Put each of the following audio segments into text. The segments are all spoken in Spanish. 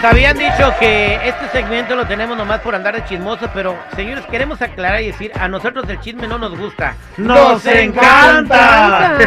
Nos habían dicho que este segmento lo tenemos nomás por andar de chismoso, pero señores, queremos aclarar y decir, a nosotros el chisme no nos gusta. ¡Nos encanta!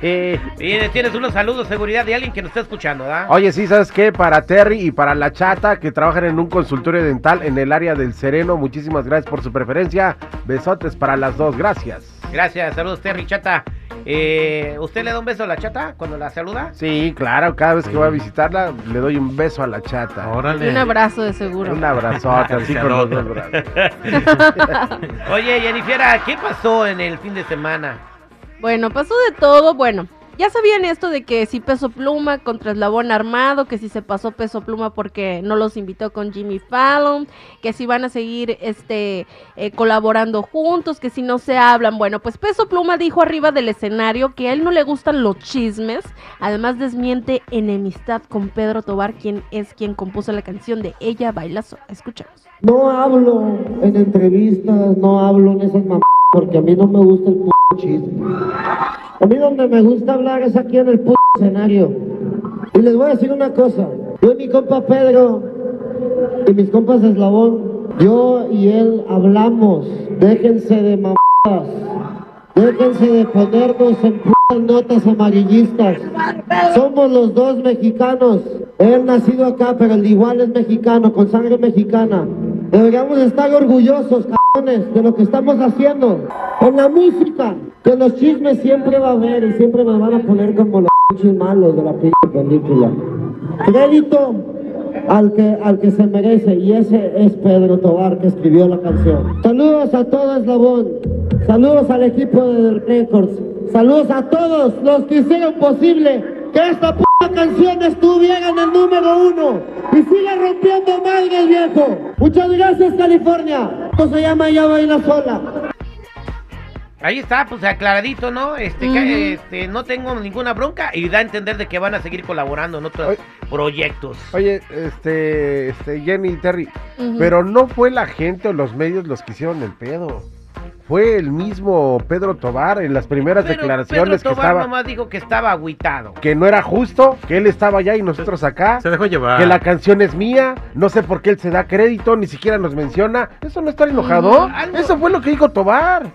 Bien, tienes unos saludos, seguridad de alguien que nos está escuchando, ¿verdad? Oye, sí, ¿sabes qué? Para Terry y para la chata que trabajan en un consultorio dental en el área del Sereno, muchísimas gracias por su preferencia. Besotes para las dos, gracias. Gracias, saludos Terry, chata. Eh, ¿Usted le da un beso a la chata cuando la saluda? Sí, claro, cada vez que voy a visitarla le doy un beso a la chata. Y un abrazo de seguro. Un abrazote, así con los dos brazos. Oye, Jennifer, ¿qué pasó en el fin de semana? Bueno, pasó de todo. Bueno, ya sabían esto de que si Peso Pluma contra Eslabón Armado, que si se pasó Peso Pluma porque no los invitó con Jimmy Fallon, que si van a seguir este eh, colaborando juntos, que si no se hablan. Bueno, pues Peso Pluma dijo arriba del escenario que a él no le gustan los chismes. Además desmiente enemistad con Pedro Tobar, quien es quien compuso la canción de Ella Baila Sola. Escuchamos. No hablo en entrevistas, no hablo en esas mamás porque a mí no me gusta el p chisme. A mí donde me gusta hablar es aquí en el p escenario. Y les voy a decir una cosa. Yo y mi compa Pedro y mis compas Eslabón, yo y él hablamos. Déjense de mamadas. Déjense de ponernos en p notas amarillistas. Somos los dos mexicanos. Él nacido acá, pero el igual es mexicano, con sangre mexicana. Deberíamos estar orgullosos, cabrones, de lo que estamos haciendo. Con la música, que los chismes siempre va a haber y siempre nos van a poner como los pinches malos de la película. Crédito al que, al que se merece y ese es Pedro Tobar que escribió la canción. Saludos a todo Eslabón, saludos al equipo de The Records, saludos a todos los que hicieron posible que esta p canción estuviera en el número uno y siga rompiendo madres viejo. Muchas gracias California. Esto se llama Ya Baila Sola. Ahí está, pues aclaradito, ¿no? Este, que, este, no tengo ninguna bronca y da a entender de que van a seguir colaborando en otros Oye. proyectos. Oye, este, este, Jenny y Terry, pero no fue la gente o los medios los que hicieron el pedo. Fue el mismo Pedro Tobar en las primeras Pero declaraciones Pedro que Tobar estaba, nomás dijo que estaba agüitado. que no era justo, que él estaba allá y nosotros acá. Se dejó llevar. Que la canción es mía, no sé por qué él se da crédito, ni siquiera nos menciona. ¿Eso no está enojado? Mm, algo- Eso fue lo que dijo Tobar.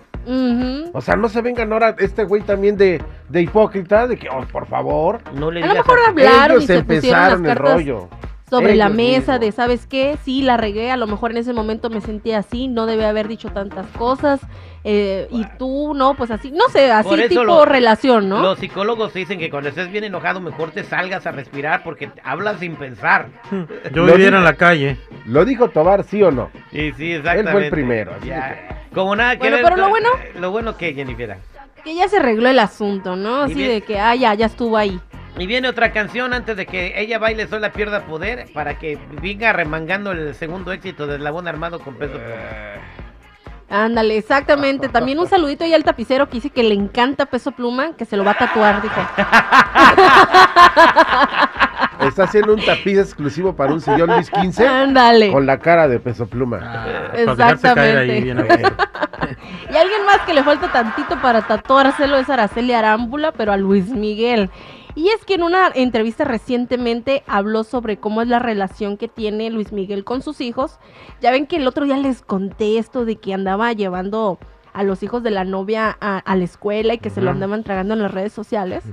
O sea, no se vengan ahora este güey también de, de hipócrita, de que, oh, por favor. No le A lo digas mejor hablaron y Ellos se pusieron las empezaron el cartas rollo. Sobre la mesa de. ¿sabes qué? Sí, la regué, a lo mejor en ese momento me sentí así, no debe haber dicho tantas cosas, eh, y tú, no, pues así, no sé, así tipo lo- relación, ¿no? Los psicólogos dicen que cuando estés bien enojado mejor te salgas a respirar porque hablas sin pensar. Yo viviera en la calle. ¿Lo dijo Tobar, sí o no? Sí, sí, Él exactamente. fue el primero. Como nada que Bueno, ver pero lo bueno- Lo bueno que, Jennifer. Que ya se arregló el asunto, ¿no? Así de que, ah, ya, ya estuvo ahí. Y viene otra canción antes de que ella baile sola pierda poder para que venga remangando el segundo éxito de Eslabón Armado con peso. Eh. Ándale, exactamente. También un saludito ahí al tapicero que dice que le encanta Peso Pluma, que se lo va a tatuar, dijo. Está haciendo un tapiz exclusivo para un sillón Luis XV Ándale. con la cara de peso pluma. Ah, para dejarse caer ahí Exactamente. bien abierto. Y alguien más que le falta tantito para tatuárselo es Araceli Arámbula, pero a Luis Miguel. Y es que en una entrevista recientemente habló sobre cómo es la relación que tiene Luis Miguel con sus hijos. Ya ven que el otro día les conté esto de que andaba llevando a los hijos de la novia a, a la escuela y que se lo andaban tragando en las redes sociales.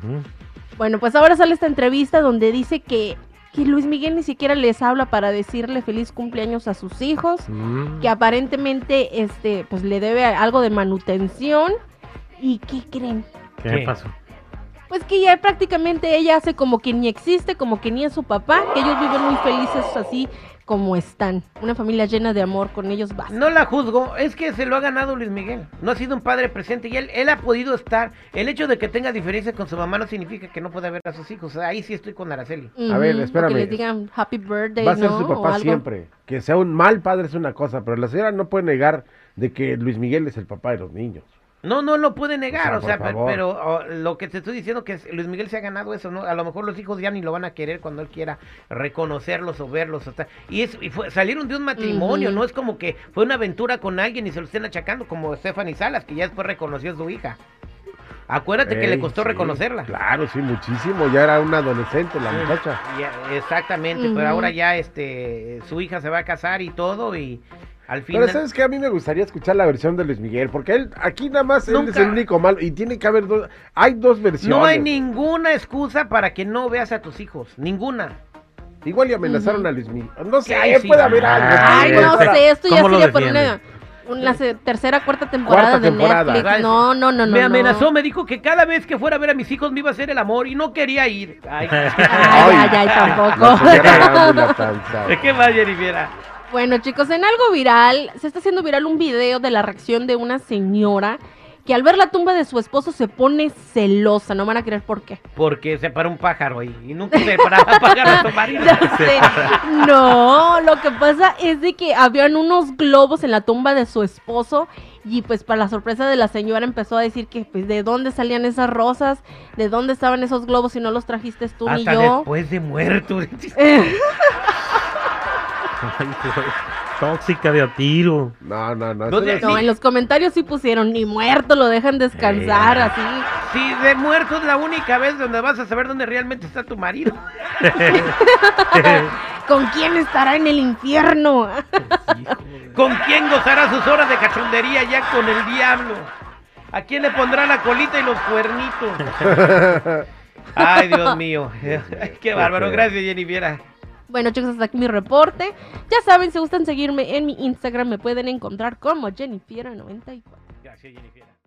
Bueno, pues ahora sale esta entrevista donde dice que, que Luis Miguel ni siquiera les habla para decirle feliz cumpleaños a sus hijos Mm. que aparentemente este pues le debe algo de manutención y ¿qué creen? ¿Qué ¿Qué? pasó? Pues que ya prácticamente ella hace como que ni existe, como que ni es su papá, que ellos viven muy felices así como están. Una familia llena de amor, con ellos basta. No la juzgo, es que se lo ha ganado Luis Miguel. No ha sido un padre presente y él, él ha podido estar. El hecho de que tenga diferencias con su mamá no significa que no pueda ver a sus hijos. Ahí sí estoy con Araceli. A ver, espérame. Que les digan happy birthday, Va a ser ¿no? su papá siempre. Que sea un mal padre es una cosa, pero la señora no puede negar de que Luis Miguel es el papá de los niños. No, no lo puede negar, O o sea, sea, por pe- favor. pero, oh, lo que te estoy diciendo que es- Luis Miguel se ha ganado eso, ¿no? A lo mejor los hijos ya ni lo van a querer cuando él quiera reconocerlos o verlos. Hasta, y es, y fue- salieron de un matrimonio, no es como que fue una aventura con alguien y se lo estén achacando, como Stephanie Salas, que ya después reconoció a su hija. Acuérdate que le costó sí, reconocerla. Claro, sí, muchísimo. Ya era una adolescente la muchacha. Ya, exactamente, pero ahora ya este su hija se va a casar y todo y al Pero sabes que a mí me gustaría escuchar la versión de Luis Miguel, porque él aquí nada más él es el único malo y tiene que haber dos, hay dos versiones. no hay ninguna excusa para que no veas a tus hijos, ninguna. Igual y amenazaron a Luis Miguel. No sé, Ay, sí. puede haber algo. Ay, no para- sé, esto ya ¿Cómo lo sería por una, una tercera, cuarta temporada Cuarta de temporada. Netflix. No, no, no, no. me no. amenazó, me dijo que cada vez que fuera a ver a mis hijos me iba a hacer el amor y no quería ir. Ay, Ay, ay, ay, tampoco. señora Tanza. ¿De qué más, Jennifer? Bueno, chicos, en algo viral, se está haciendo viral un video de la reacción de una señora que al ver la tumba de su esposo se pone celosa. No van a creer por qué. Porque se paró un pájaro ahí y nunca se paraba pájaro a su marido. No, lo que pasa es de que habían unos globos en la tumba de su esposo y pues para la sorpresa de la señora empezó a decir que pues de dónde salían esas rosas, de dónde estaban esos globos si no los trajiste tú ni Hasta yo. después de muerto. Ay, Tóxica de a tiro. No, no, no. No, de- en los comentarios sí pusieron ni muerto, lo dejan descansar, Eh. así. Si de muerto es la única vez donde vas a saber dónde realmente está tu marido. ¿Con quién estará en el infierno? ¿Con quién gozará sus horas de cachondería ya con el diablo? ¿A quién le pondrá la colita y los cuernitos? Ay, Dios mío. Qué bárbaro. Gracias, Jennifer. Bueno, chicos, hasta aquí mi reporte. Ya saben, si gustan seguirme en mi Instagram, me pueden encontrar como Jennifer94. Gracias, Jennifer.